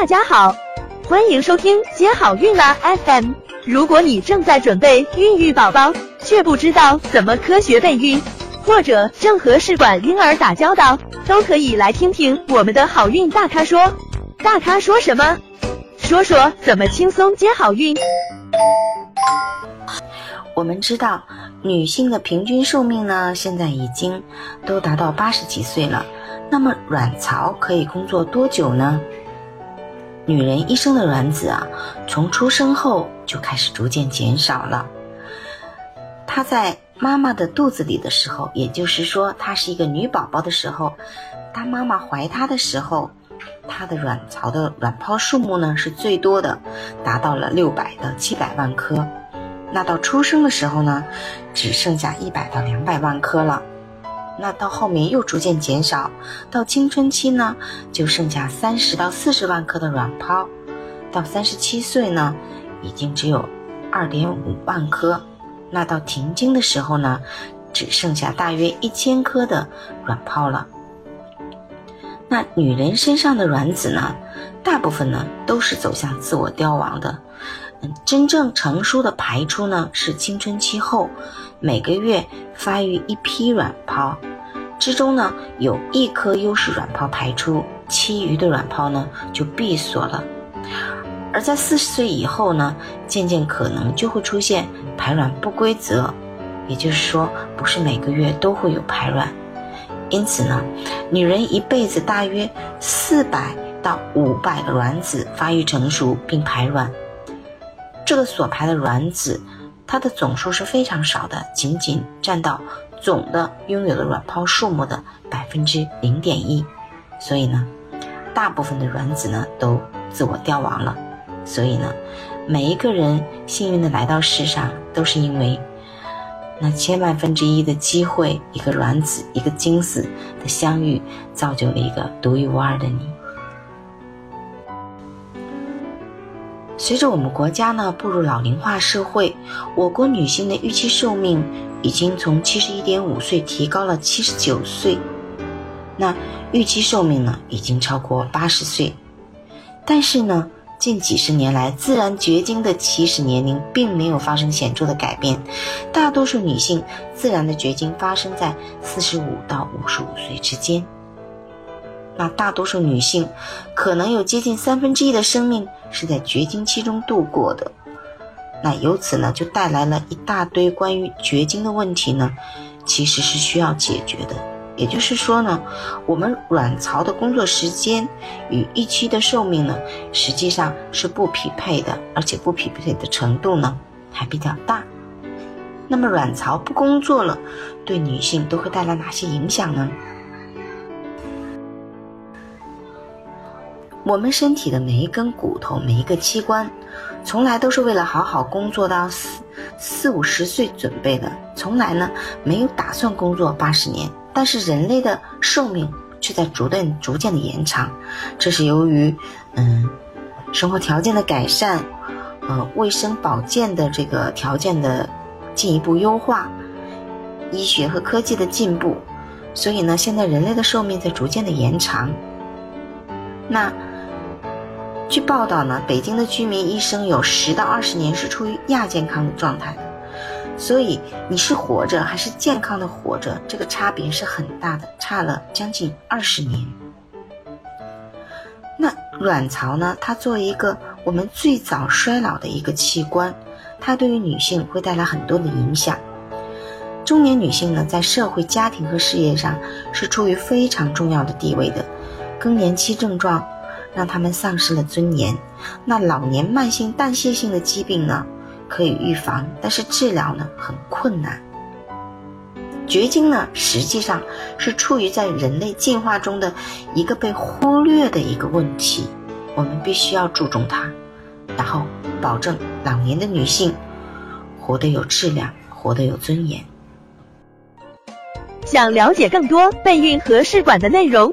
大家好，欢迎收听接好运啦 FM。如果你正在准备孕育宝宝，却不知道怎么科学备孕，或者正和试管婴儿打交道，都可以来听听我们的好运大咖说。大咖说什么？说说怎么轻松接好运。我们知道，女性的平均寿命呢，现在已经都达到八十几岁了。那么，卵巢可以工作多久呢？女人一生的卵子啊，从出生后就开始逐渐减少了。她在妈妈的肚子里的时候，也就是说，她是一个女宝宝的时候，当妈妈怀她的时候，她的卵巢的卵泡数目呢是最多的，达到了六百到七百万颗。那到出生的时候呢，只剩下一百到两百万颗了。那到后面又逐渐减少，到青春期呢，就剩下三十到四十万颗的卵泡。到三十七岁呢，已经只有二点五万颗。那到停经的时候呢，只剩下大约一千颗的卵泡了。那女人身上的卵子呢，大部分呢都是走向自我凋亡的。嗯真正成熟的排出呢，是青春期后，每个月发育一批卵泡，之中呢有一颗优势卵泡排出，其余的卵泡呢就闭锁了。而在四十岁以后呢，渐渐可能就会出现排卵不规则，也就是说，不是每个月都会有排卵。因此呢，女人一辈子大约四百到五百个卵子发育成熟并排卵。这个所排的卵子，它的总数是非常少的，仅仅占到总的拥有的卵泡数目的百分之零点一。所以呢，大部分的卵子呢都自我凋亡了。所以呢，每一个人幸运的来到世上，都是因为那千万分之一的机会，一个卵子，一个精子的相遇，造就了一个独一无二的你。随着我们国家呢步入老龄化社会，我国女性的预期寿命已经从七十一点五岁提高了七十九岁，那预期寿命呢已经超过八十岁。但是呢，近几十年来，自然绝经的起始年龄并没有发生显著的改变，大多数女性自然的绝经发生在四十五到五十五岁之间。那大多数女性，可能有接近三分之一的生命是在绝经期中度过的。那由此呢，就带来了一大堆关于绝经的问题呢，其实是需要解决的。也就是说呢，我们卵巢的工作时间与预期的寿命呢，实际上是不匹配的，而且不匹配的程度呢，还比较大。那么卵巢不工作了，对女性都会带来哪些影响呢？我们身体的每一根骨头、每一个器官，从来都是为了好好工作到四四五十岁准备的，从来呢没有打算工作八十年。但是人类的寿命却在逐渐逐渐的延长，这是由于嗯生活条件的改善，呃卫生保健的这个条件的进一步优化，医学和科技的进步，所以呢现在人类的寿命在逐渐的延长。那。据报道呢，北京的居民一生有十到二十年是处于亚健康的状态的，所以你是活着还是健康的活着，这个差别是很大的，差了将近二十年。那卵巢呢？它作为一个我们最早衰老的一个器官，它对于女性会带来很多的影响。中年女性呢，在社会、家庭和事业上是处于非常重要的地位的，更年期症状。让他们丧失了尊严。那老年慢性代谢性的疾病呢，可以预防，但是治疗呢很困难。绝经呢，实际上是处于在人类进化中的一个被忽略的一个问题，我们必须要注重它，然后保证老年的女性活得有质量，活得有尊严。想了解更多备孕和试管的内容。